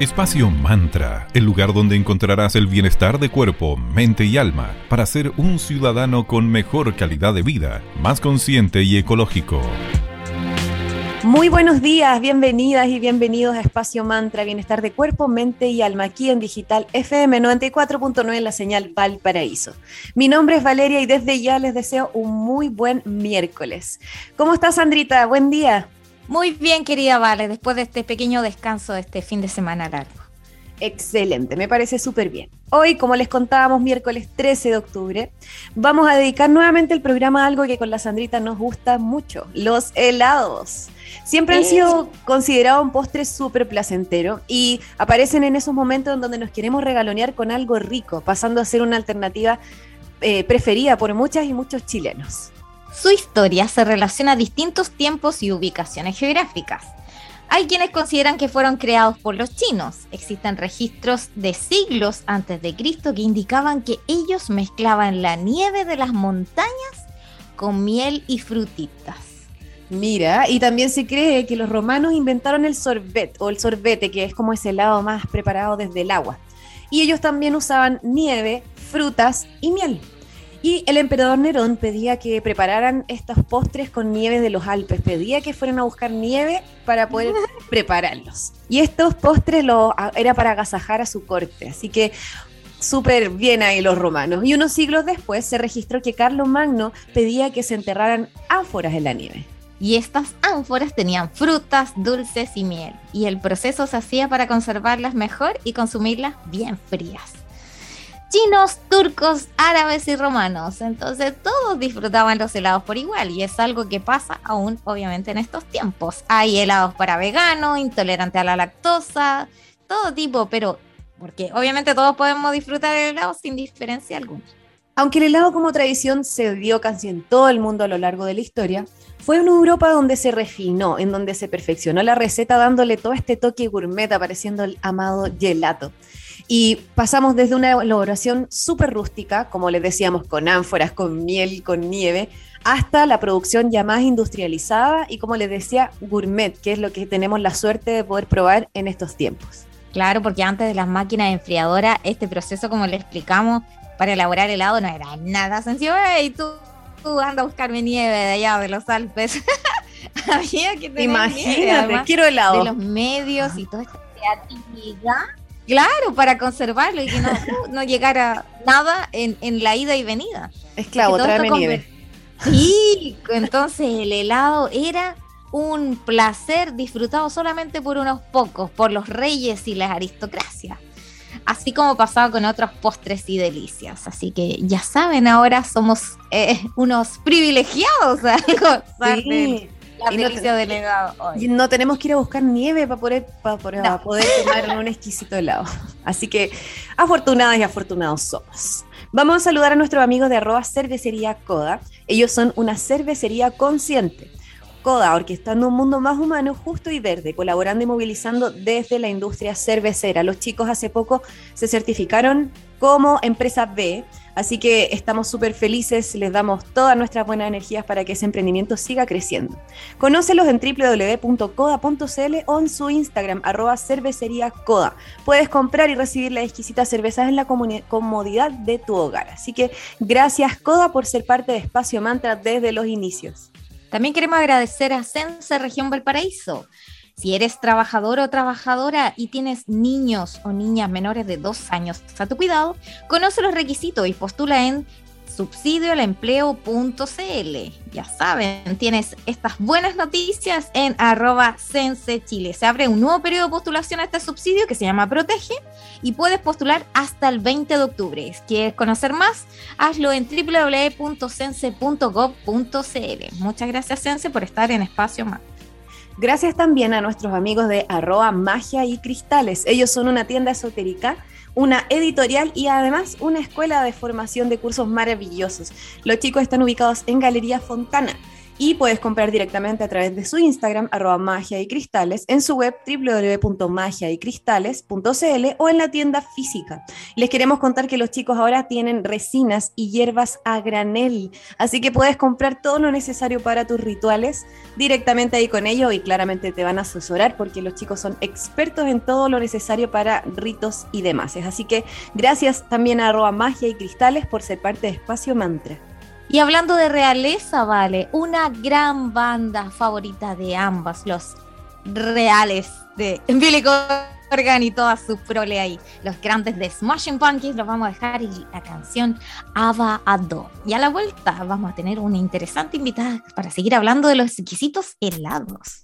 Espacio Mantra, el lugar donde encontrarás el bienestar de cuerpo, mente y alma para ser un ciudadano con mejor calidad de vida, más consciente y ecológico. Muy buenos días, bienvenidas y bienvenidos a Espacio Mantra, Bienestar de Cuerpo, Mente y Alma, aquí en Digital FM 94.9 en la señal Valparaíso. Mi nombre es Valeria y desde ya les deseo un muy buen miércoles. ¿Cómo estás, Sandrita? Buen día. Muy bien, querida Vale, después de este pequeño descanso de este fin de semana largo. Excelente, me parece súper bien. Hoy, como les contábamos, miércoles 13 de octubre, vamos a dedicar nuevamente el programa a algo que con la Sandrita nos gusta mucho, los helados. Siempre han sido considerados un postre súper placentero y aparecen en esos momentos en donde nos queremos regalonear con algo rico, pasando a ser una alternativa eh, preferida por muchas y muchos chilenos. Su historia se relaciona a distintos tiempos y ubicaciones geográficas. Hay quienes consideran que fueron creados por los chinos. Existen registros de siglos antes de Cristo que indicaban que ellos mezclaban la nieve de las montañas con miel y frutitas. Mira, y también se cree que los romanos inventaron el sorbet o el sorbete, que es como ese helado más preparado desde el agua. Y ellos también usaban nieve, frutas y miel. Y el emperador Nerón pedía que prepararan estos postres con nieve de los Alpes, pedía que fueran a buscar nieve para poder prepararlos. Y estos postres lo, era para agasajar a su corte, así que súper bien ahí los romanos. Y unos siglos después se registró que Carlos Magno pedía que se enterraran ánforas en la nieve. Y estas ánforas tenían frutas, dulces y miel. Y el proceso se hacía para conservarlas mejor y consumirlas bien frías chinos, turcos, árabes y romanos. Entonces todos disfrutaban los helados por igual y es algo que pasa aún obviamente en estos tiempos. Hay helados para veganos, intolerante a la lactosa, todo tipo, pero porque obviamente todos podemos disfrutar del helado sin diferencia alguna. Aunque el helado como tradición se dio casi en todo el mundo a lo largo de la historia, fue en Europa donde se refinó, en donde se perfeccionó la receta dándole todo este toque gourmet apareciendo el amado gelato. Y pasamos desde una elaboración súper rústica, como les decíamos, con ánforas, con miel, con nieve, hasta la producción ya más industrializada y, como les decía, gourmet, que es lo que tenemos la suerte de poder probar en estos tiempos. Claro, porque antes de las máquinas enfriadoras, este proceso, como le explicamos, para elaborar helado no era nada sencillo. Y tú, tú anda a buscarme nieve de allá de los Alpes. Había que tener Imagínate, quiero helado. De los medios y toda esta creatividad Claro, para conservarlo y que no, no llegara nada en, la ida y venida. Esclavo, tráeme nieve. Sí, entonces el helado era un placer disfrutado solamente por unos pocos, por los reyes y las aristocracias. Así como pasaba con otros postres y delicias. Así que ya saben, ahora somos eh, unos privilegiados sí y no, No tenemos que ir a buscar nieve para poder, para poder, tomar un exquisito helado. Así que afortunadas y afortunados somos. Vamos a saludar a nuestros amigos de arroba cervecería Coda. Ellos son una cervecería consciente. Coda, orquestando un mundo más humano, justo y verde, colaborando y movilizando desde la industria cervecera. Los chicos hace poco se certificaron como empresa B Así que estamos súper felices, les damos todas nuestras buenas energías para que ese emprendimiento siga creciendo. Conócelos en www.coda.cl o en su Instagram, arroba cervecería coda. Puedes comprar y recibir las exquisitas cervezas en la comodidad de tu hogar. Así que gracias Coda por ser parte de Espacio Mantra desde los inicios. También queremos agradecer a Sense Región Valparaíso. Si eres trabajador o trabajadora y tienes niños o niñas menores de dos años a tu cuidado, conoce los requisitos y postula en subsidioalempleo.cl. Ya saben, tienes estas buenas noticias en arroba Sense Chile. Se abre un nuevo periodo de postulación a este subsidio que se llama Protege y puedes postular hasta el 20 de octubre. Quieres conocer más, hazlo en www.sense.gov.cl. Muchas gracias, Sense, por estar en Espacio Más. Gracias también a nuestros amigos de arroba magia y cristales. Ellos son una tienda esotérica, una editorial y además una escuela de formación de cursos maravillosos. Los chicos están ubicados en Galería Fontana y puedes comprar directamente a través de su Instagram, arroba magia y cristales, en su web www.magiaycristales.cl o en la tienda física. Les queremos contar que los chicos ahora tienen resinas y hierbas a granel, así que puedes comprar todo lo necesario para tus rituales directamente ahí con ellos y claramente te van a asesorar porque los chicos son expertos en todo lo necesario para ritos y demás. Así que gracias también a arroba magia y cristales por ser parte de Espacio Mantra. Y hablando de realeza, vale, una gran banda favorita de ambas, los reales de Billy Corgan y toda su prole ahí. Los grandes de Smashing Pumpkins los vamos a dejar y la canción Ava Adon. Y a la vuelta vamos a tener una interesante invitada para seguir hablando de los exquisitos helados.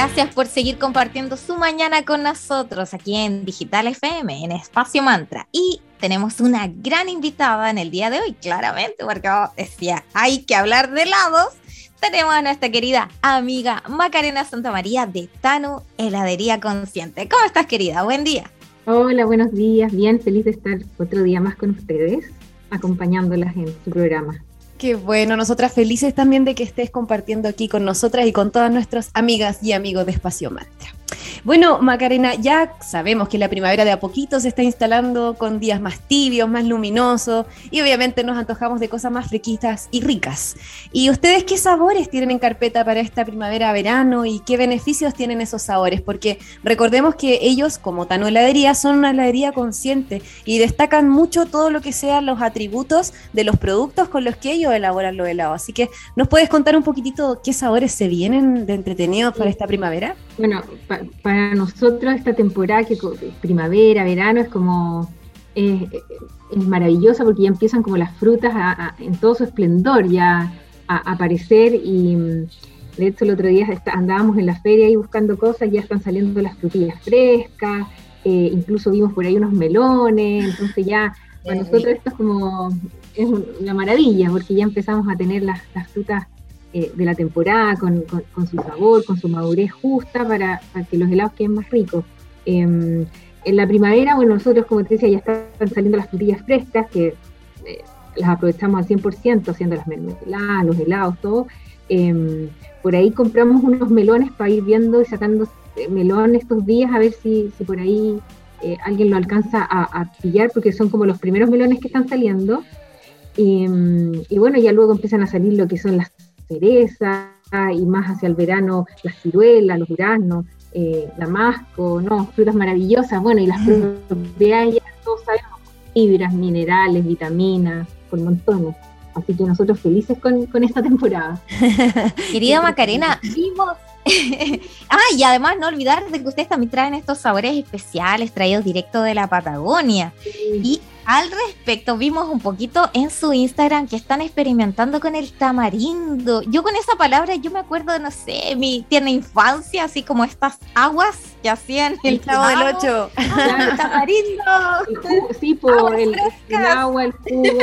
Gracias por seguir compartiendo su mañana con nosotros aquí en Digital FM, en Espacio Mantra. Y tenemos una gran invitada en el día de hoy, claramente, porque decía, hay que hablar de helados. Tenemos a nuestra querida amiga Macarena Santamaría de Tanu Heladería Consciente. ¿Cómo estás, querida? Buen día. Hola, buenos días. Bien, feliz de estar otro día más con ustedes, acompañándolas en su programa. Qué bueno, nosotras felices también de que estés compartiendo aquí con nosotras y con todas nuestras amigas y amigos de Espacio Mantra. Bueno, Macarena, ya sabemos que la primavera de a poquito se está instalando con días más tibios, más luminosos y obviamente nos antojamos de cosas más friquitas y ricas. ¿Y ustedes qué sabores tienen en carpeta para esta primavera-verano y qué beneficios tienen esos sabores? Porque recordemos que ellos, como Tano Heladería, son una heladería consciente y destacan mucho todo lo que sean los atributos de los productos con los que ellos elaboran los helados. Así que, ¿nos puedes contar un poquitito qué sabores se vienen de entretenidos para esta primavera? Bueno, para nosotros esta temporada, que primavera, verano, es como es, maravillosa porque ya empiezan como las frutas en todo su esplendor ya a, aparecer y de hecho el otro día andábamos en la feria y buscando cosas, ya están saliendo las frutillas frescas, eh, incluso vimos por ahí unos melones, entonces ya para nosotros esto es como es una maravilla porque ya empezamos a tener las, las frutas eh, de la temporada, con, su sabor, con su madurez justa para, que los helados queden más ricos. Em, en la primavera, bueno, nosotros, como te decía, ya están saliendo las frutillas frescas, que eh, las aprovechamos al 100% haciendo las mermeladas, los helados, todo. Em, por ahí compramos unos melones para ir viendo y sacando eh, melones estos días, a ver si, si por ahí alguien lo alcanza a, pillar, porque son como los primeros melones que están saliendo. Em, y, bueno, ya luego empiezan a salir lo que son las cereza y más hacia el verano las ciruelas, los duraznos, eh, damasco, no, frutas maravillosas, bueno, y las propiedades ya todos sabemos, fibras, minerales, vitaminas, por montones. Así que nosotros felices con, con esta temporada. Querida Macarena, vimos ah, y además no olvidar de que ustedes también traen estos sabores especiales traídos directo de la Patagonia. Y al respecto, vimos un poquito en su Instagram que están experimentando con el tamarindo. Yo con esa palabra, yo me acuerdo de, no sé, mi tierna infancia, así como estas aguas que hacían el, Chavo del Ocho. Ah, el tamarindo. sí, por el, agua, el jugo,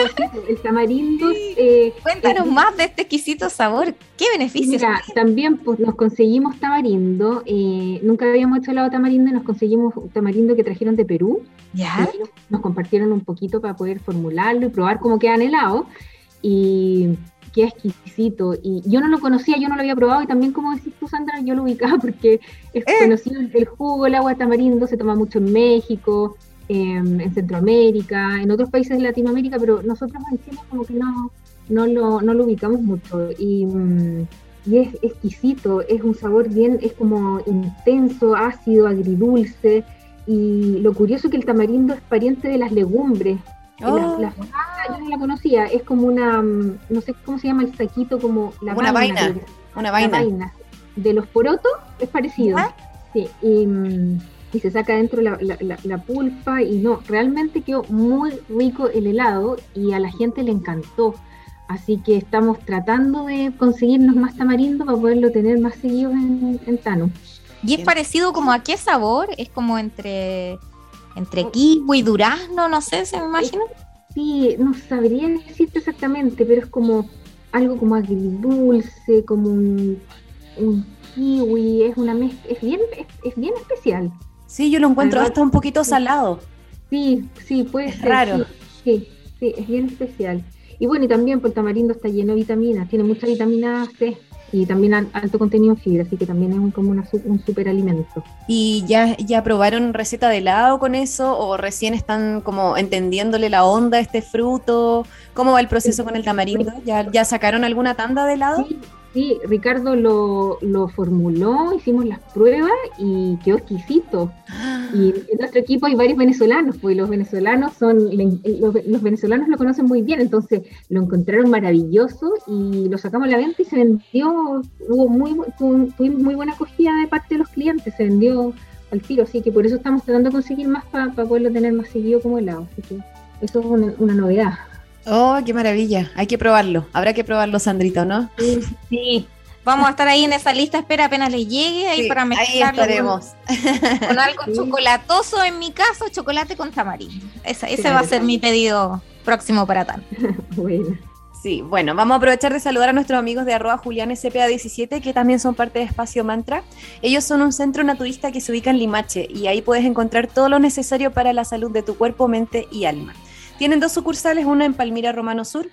el tamarindo. Eh, Cuéntanos más de este exquisito sabor. ¿Qué beneficios? Mira, también pues, nos conseguimos tamarindo. Eh, nunca habíamos hecho helado tamarindo y nos conseguimos tamarindo que trajeron de Perú. ¿Ya? nos compartieron un poquito para poder formularlo y probar cómo quedan helados. Y qué exquisito. Y yo no lo conocía, yo no lo había probado y también, como decís tú, Sandra, yo lo ubicaba porque es eh. conocido el jugo, el agua de tamarindo, se toma mucho en México, em, en Centroamérica, en otros países de Latinoamérica, pero nosotros en Chile como que no, no, lo, no lo ubicamos mucho. Y, mm, y es exquisito, es un sabor bien, es como intenso, ácido, agridulce. Y lo curioso es que el tamarindo es pariente de las legumbres. Oh. yo no la conocía, es como una, mm, no sé cómo se llama el saquito, como la una vaina. una vaina. De los porotos es parecido. Sí, mm, y, se saca dentro la, la, pulpa y no, realmente quedó muy rico el helado y a la gente le encantó. Así que estamos tratando de conseguirnos más tamarindo para poderlo tener más seguido en, en Tano. ¿Y es parecido como a qué sabor? ¿Es como entre, entre kiwi y durazno? No sé, ¿se me imagina? Sí, no sabría decirte exactamente, pero es como algo como agridulce, como un, kiwi, es una mezcla, es bien, es, bien especial. Sí, yo lo encuentro hasta un poquito salado. Sí, sí, puede ser. Raro. Sí, sí, es bien especial. Y bueno, y también por el tamarindo está lleno de vitaminas, tiene mucha vitamina C y también alto contenido en fibra, así que también es un, como un superalimento. ¿Y ya, ya probaron receta de helado con eso o recién están como entendiéndole la onda a este fruto? ¿Cómo va el proceso con el tamarindo? ¿Ya, ya sacaron alguna tanda de helado? Sí, Ricardo lo, lo, formuló, hicimos las pruebas y quedó exquisito. Y en nuestro equipo hay varios venezolanos, pues los venezolanos son, los, venezolanos lo conocen muy bien, entonces lo encontraron maravilloso y lo sacamos a la venta y se vendió, hubo muy, tuvimos muy buena acogida de parte de los clientes, se vendió al tiro, así que por eso estamos tratando de conseguir más para poderlo tener más seguido como helado, así que eso es una novedad. Oh, qué maravilla. Hay que probarlo. Habrá que probarlo, Sandrito, ¿no? Sí. Vamos a estar ahí en esa lista, espera apenas les llegue ahí para mezclarlo ahí estaremos. Con, algo chocolatoso en mi caso, chocolate con tamarindo. ese va a ser mi pedido próximo para tal. bueno. Sí, bueno, vamos a aprovechar de saludar a nuestros amigos de arroba Julián SPA17, que también son parte de Espacio Mantra. Ellos son un centro naturista que se ubica en Limache y ahí puedes encontrar todo lo necesario para la salud de tu cuerpo, mente y alma. Tienen dos sucursales, una en Palmira Romano Sur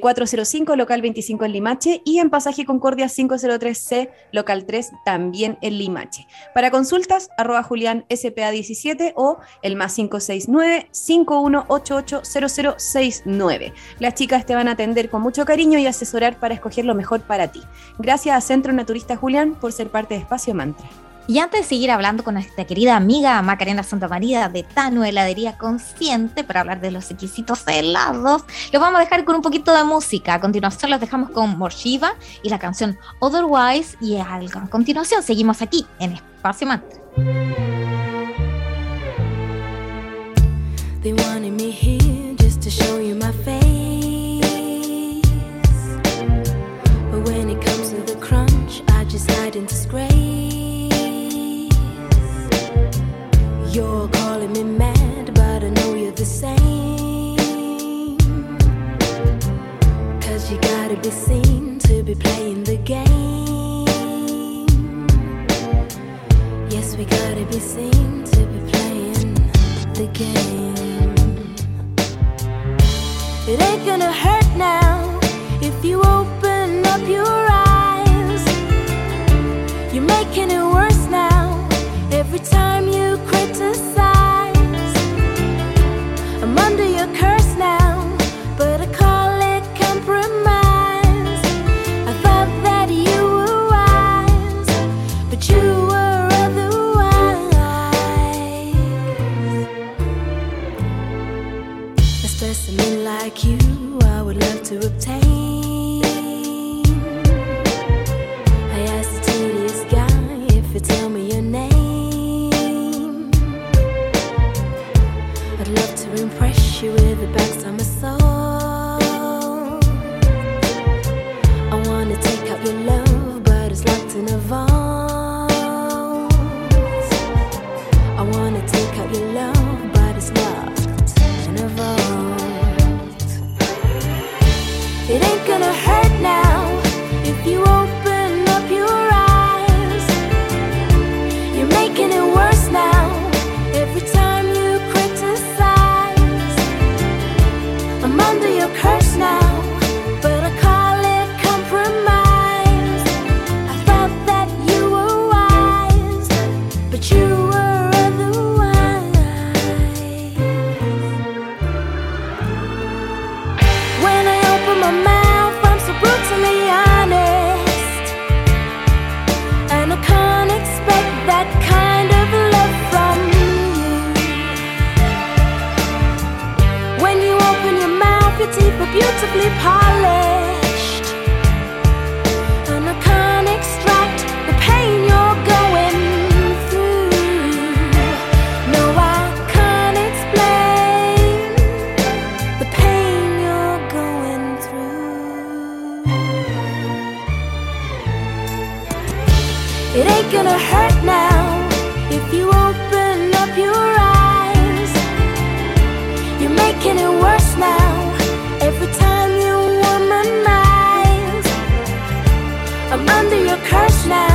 405, eh, local 25 en Limache, y en Pasaje Concordia 503C, local 3, también en Limache. Para consultas, arroba Julián SPA17 o el más 569-5188-0069. Las chicas te van a atender con mucho cariño y asesorar para escoger lo mejor para ti. Gracias a Centro Naturista Julián por ser parte de Espacio Mantra. Y antes de seguir hablando con nuestra querida amiga Macarena Santa María de Tano Heladería Consciente para hablar de los exquisitos helados, lo vamos a dejar con un poquito de música. A continuación los dejamos con Morshiva y la canción Otherwise y algo. A continuación seguimos aquí en Espacio Mantra. It ain't gonna hurt now if you open up your eyes. You're making it worse now. Every time you womanize, I'm under your curse now,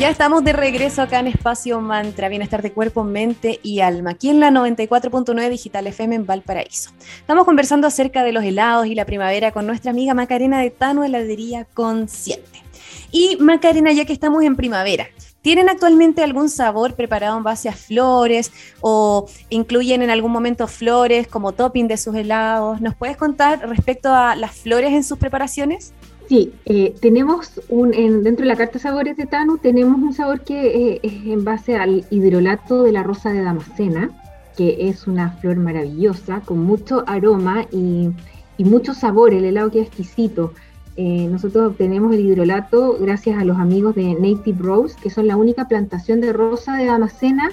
Ya estamos de regreso acá en Espacio Mantra, Bienestar de Cuerpo, Mente y Alma, aquí en la 94.9 Digital FM en Valparaíso. Estamos conversando acerca de los helados y la primavera con nuestra amiga Macarena de Tano Heladería Consciente. Y Macarena, ya que estamos en primavera, ¿Tienen actualmente algún sabor preparado en base a flores o incluyen en algún momento flores como topping de sus helados? ¿Nos puedes contar respecto a las flores en sus preparaciones? Sí, eh, tenemos un, dentro de la carta sabores de Tanu, tenemos un sabor que eh, es en base al hidrolato de la rosa de Damascena, que es una flor maravillosa, con mucho aroma y, mucho sabor, el helado que es exquisito. Eh, nosotros obtenemos el hidrolato gracias a los amigos de Native Rose, que son la única plantación de rosa de Damascena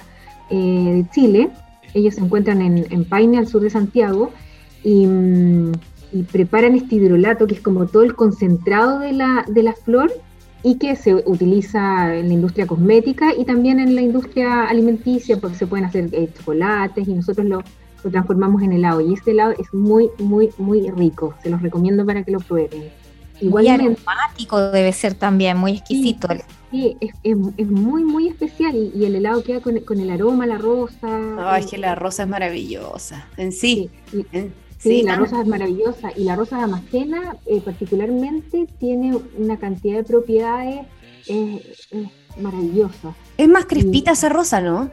de Chile. Ellos se encuentran en, en Paine, al sur de Santiago, y... Mm, y preparan este hidrolato, que es como todo el concentrado de la, de la flor y que se utiliza en la industria cosmética y también en la industria alimenticia, porque se pueden hacer eh, chocolates y nosotros lo, lo, transformamos en helado. Y este helado es muy, muy, muy rico. Se los recomiendo para que lo prueben. Igual aromático debe ser también, muy exquisito. Sí, es, es, muy, muy especial y, el helado queda con, con, el aroma, la rosa. Ay, es que la rosa es maravillosa en sí. Sí, la rosa es maravillosa y la rosa de Damascena eh, particularmente tiene una cantidad de propiedades maravillosas. Es más crespita esa rosa, ¿no?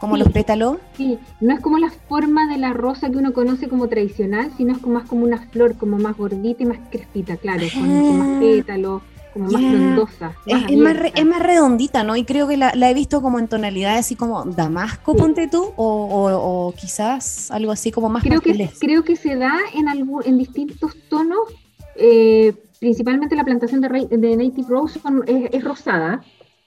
Como los pétalos. Sí, no es como la forma de la rosa que uno conoce como tradicional, sino es como más como una flor, como más gordita y más crespita, claro, con, más ah. pétalos como más frondosa. es, más es, más redondita, ¿no? Y creo que la, he visto como en tonalidades así como damasco, ponte tú, o, quizás algo así como más creo que Creo que se da en, algún, en distintos tonos, eh, principalmente la plantación de, de Native Rose es, rosada,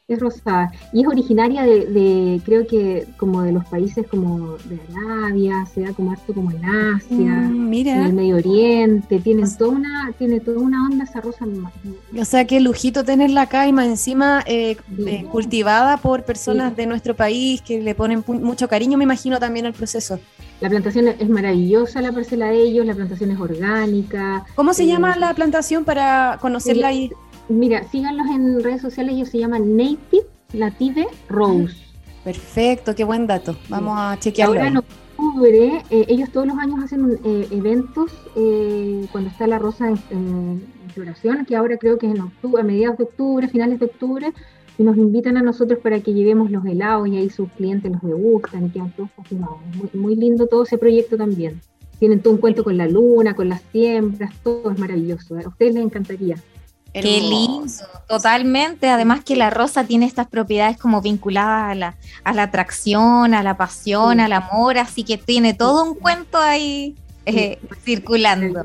es rosada y es originaria de, creo que como de los países como de Arabia, se da como harto como en Asia, mm, en el Medio Oriente, tiene toda una, tiene toda una onda esa rosa. O sea, qué lujito tenerla acá y más encima eh, eh, cultivada por personas de nuestro país que le ponen mucho cariño, me imagino también al proceso. La plantación es maravillosa, la parcela de ellos, la plantación es orgánica. ¿Cómo se llama eh, la plantación para conocerla ahí? Mira, síganlos en redes sociales, ellos se llaman Native Native Rose. Perfecto, qué buen dato. Vamos a chequearlo. Ahora en octubre, eh, ellos todos los años hacen eh, eventos eh, cuando está la rosa en, floración, que ahora creo que es en octubre, a mediados de octubre, finales de octubre, y nos invitan a nosotros para que llevemos los helados y ahí sus clientes los degustan y quedan todos fascinados. Muy, muy lindo todo ese proyecto también. Tienen todo un cuento con la luna, con las siembras, todo es maravilloso. A ustedes les encantaría. Qué lindo, totalmente. Además que la rosa tiene estas propiedades como vinculadas a la, a la atracción, a la pasión, al amor, así que tiene todo un cuento ahí eh, circulando.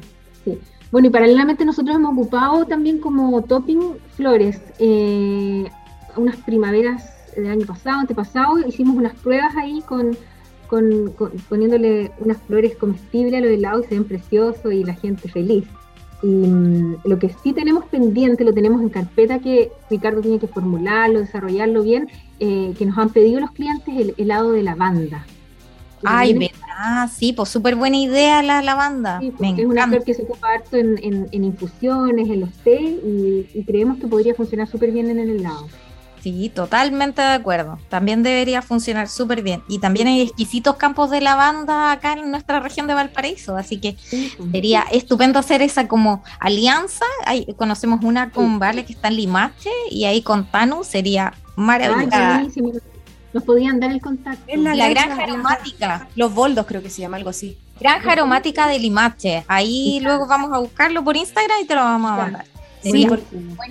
Bueno, y paralelamente nosotros hemos ocupado también como topping flores. Eh, unas primaveras del año pasado, antepasado, hicimos unas pruebas ahí con, con, poniéndole unas flores comestibles a los helados y se ven preciosos y la gente feliz. Y mm, lo que sí tenemos pendiente, lo tenemos en carpeta, que Ricardo tiene que formularlo, desarrollarlo bien, eh, que nos han pedido los clientes el helado de lavanda. Ay, verdad, sí, pues súper buena idea la lavanda. Sí, es una flor que se ocupa harto en, en, infusiones, en los té, y, y creemos que podría funcionar súper bien en el helado. Sí, totalmente de acuerdo. También debería funcionar súper bien. Y también hay exquisitos campos de lavanda acá en nuestra región de Valparaíso, así que pues. sería estupendo hacer esa como alianza. conocemos una con Vale que está en Limache y ahí con Tanu sería maravilloso. Nos podían dar el contacto. Es la, granja, aromática. Los boldos creo que se llama algo así. Granja aromática de Limache. Ahí luego vamos a buscarlo por Instagram y te lo vamos a mandar. Sí,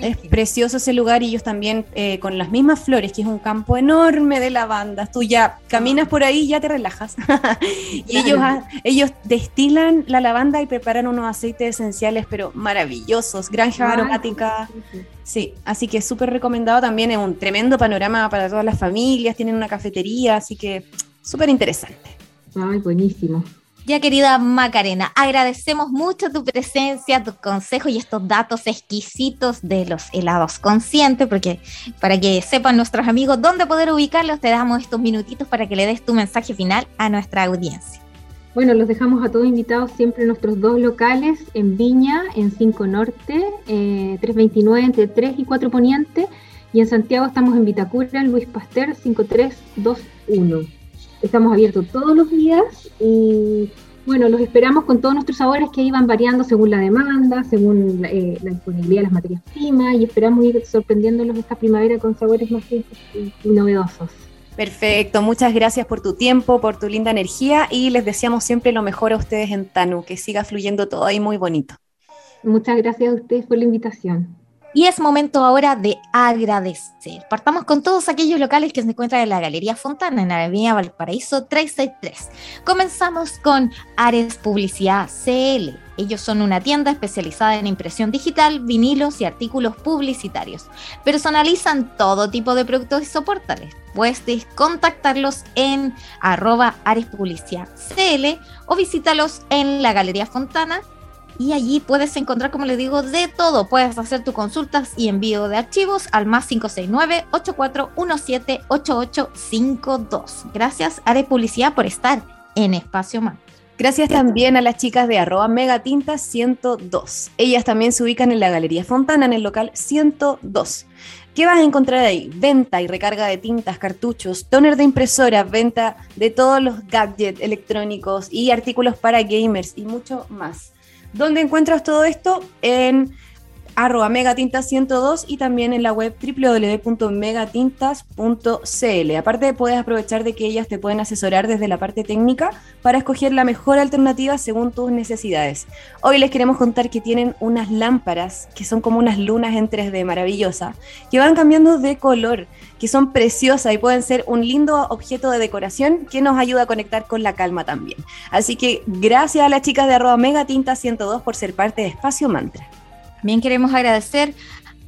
es precioso ese lugar y ellos también eh, con las mismas flores, que es un campo enorme de lavandas. Tú ya caminas por ahí y ya te relajas. y ellos, ellos destilan la lavanda y preparan unos aceites esenciales, pero maravillosos, granja aromática. Sí, así que es súper recomendado también. Es un tremendo panorama para todas las familias. Tienen una cafetería, así que súper interesante. Ay, buenísimo. Ya querida Macarena, agradecemos mucho tu presencia, tu consejo y estos datos exquisitos de los helados conscientes, porque para que sepan nuestros amigos dónde poder ubicarlos, te damos estos minutitos para que le des tu mensaje final a nuestra audiencia. Bueno, los dejamos a todos invitados siempre en nuestros dos locales, en Viña, en 5 Norte, 329 eh, entre 3 y 4 Poniente, y en Santiago estamos en Vitacura, Luis Pasteur 5321. Estamos abiertos todos los días y, bueno, los esperamos con todos nuestros sabores que iban variando según la demanda, según eh, la disponibilidad de las materias primas y esperamos ir sorprendiéndolos esta primavera con sabores más ricos y, novedosos. Perfecto, muchas gracias por tu tiempo, por tu linda energía y les deseamos siempre lo mejor a ustedes en Tanu, que siga fluyendo todo ahí muy bonito. Muchas gracias a ustedes por la invitación. Y es momento ahora de agradecer. Partamos con todos aquellos locales que se encuentran en la Galería Fontana, en la Avenida Valparaíso 363. Comenzamos con Ares Publicidad CL. Ellos son una tienda especializada en impresión digital, vinilos y artículos publicitarios. Personalizan todo tipo de productos y soportales. Puedes contactarlos en arroba Ares Publicidad CL o visítalos en la Galería Fontana y allí puedes encontrar, como les digo, de todo. Puedes hacer tus consultas y envío de archivos al más 569-8417-8852. Gracias, Are Publicidad, por estar en Espacio Más. Gracias también a las chicas de arroba megatinta 102. Ellas también se ubican en la Galería Fontana, en el local 102. ¿Qué vas a encontrar ahí? Venta y recarga de tintas, cartuchos, toner de impresora, venta de todos los gadgets electrónicos y artículos para gamers y mucho más. ¿Dónde encuentras todo esto? En arroba megatintas102 y también en la web www.megatintas.cl. Aparte puedes aprovechar de que ellas te pueden asesorar desde la parte técnica para escoger la mejor alternativa según tus necesidades. Hoy les queremos contar que tienen unas lámparas que son como unas lunas en 3D maravillosa, que van cambiando de color, que son preciosas y pueden ser un lindo objeto de decoración que nos ayuda a conectar con la calma también. Así que gracias a las chicas de arroba megatintas102 por ser parte de Espacio Mantra. También queremos agradecer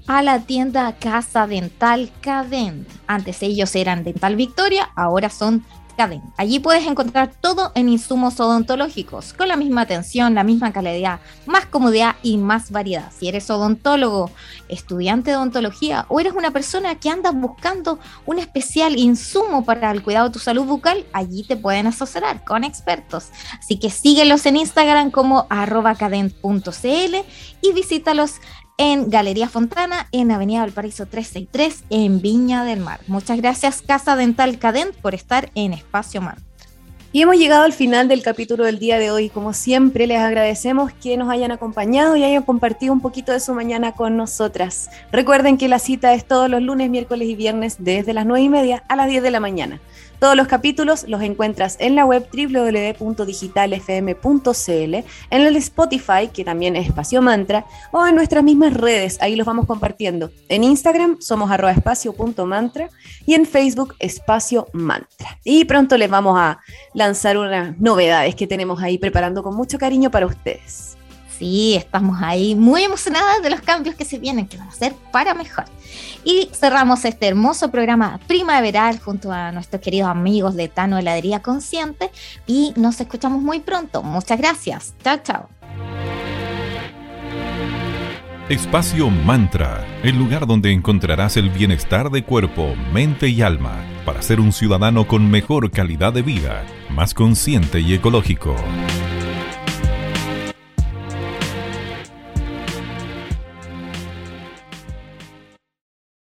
a la tienda Casa Dental Cadent. Antes ellos eran Dental Victoria, ahora son Cadent. Allí puedes encontrar todo en insumos odontológicos, con la misma atención, la misma calidad, más comodidad y más variedad. Si eres odontólogo, estudiante de odontología o eres una persona que anda buscando un especial insumo para el cuidado de tu salud bucal, allí te pueden asesorar con expertos. Así que síguelos en Instagram como arroba cadent.cl y visítalos en Galería Fontana, en Avenida Valparaíso 363, en Viña del Mar. Muchas gracias Casa Dental Cadent por estar en Espacio Mar. Y hemos llegado al final del capítulo del día de hoy. Como siempre, les agradecemos que nos hayan acompañado y hayan compartido un poquito de su mañana con nosotras. Recuerden que la cita es todos los lunes, miércoles y viernes desde las 9 y media a las 10 de la mañana. Todos los capítulos los encuentras en la web www.digitalfm.cl, en el Spotify, que también es Espacio Mantra, o en nuestras mismas redes, ahí los vamos compartiendo. En Instagram somos arroba espacio.mantra y en Facebook espacio mantra. Y pronto les vamos a lanzar unas novedades que tenemos ahí preparando con mucho cariño para ustedes. Sí, estamos ahí muy emocionadas de los cambios que se vienen, que van a ser para mejor. Y cerramos este hermoso programa primaveral junto a nuestros queridos amigos de Tano Heladería Consciente y nos escuchamos muy pronto. Muchas gracias. Chao, chao. Espacio Mantra, el lugar donde encontrarás el bienestar de cuerpo, mente y alma para ser un ciudadano con mejor calidad de vida, más consciente y ecológico.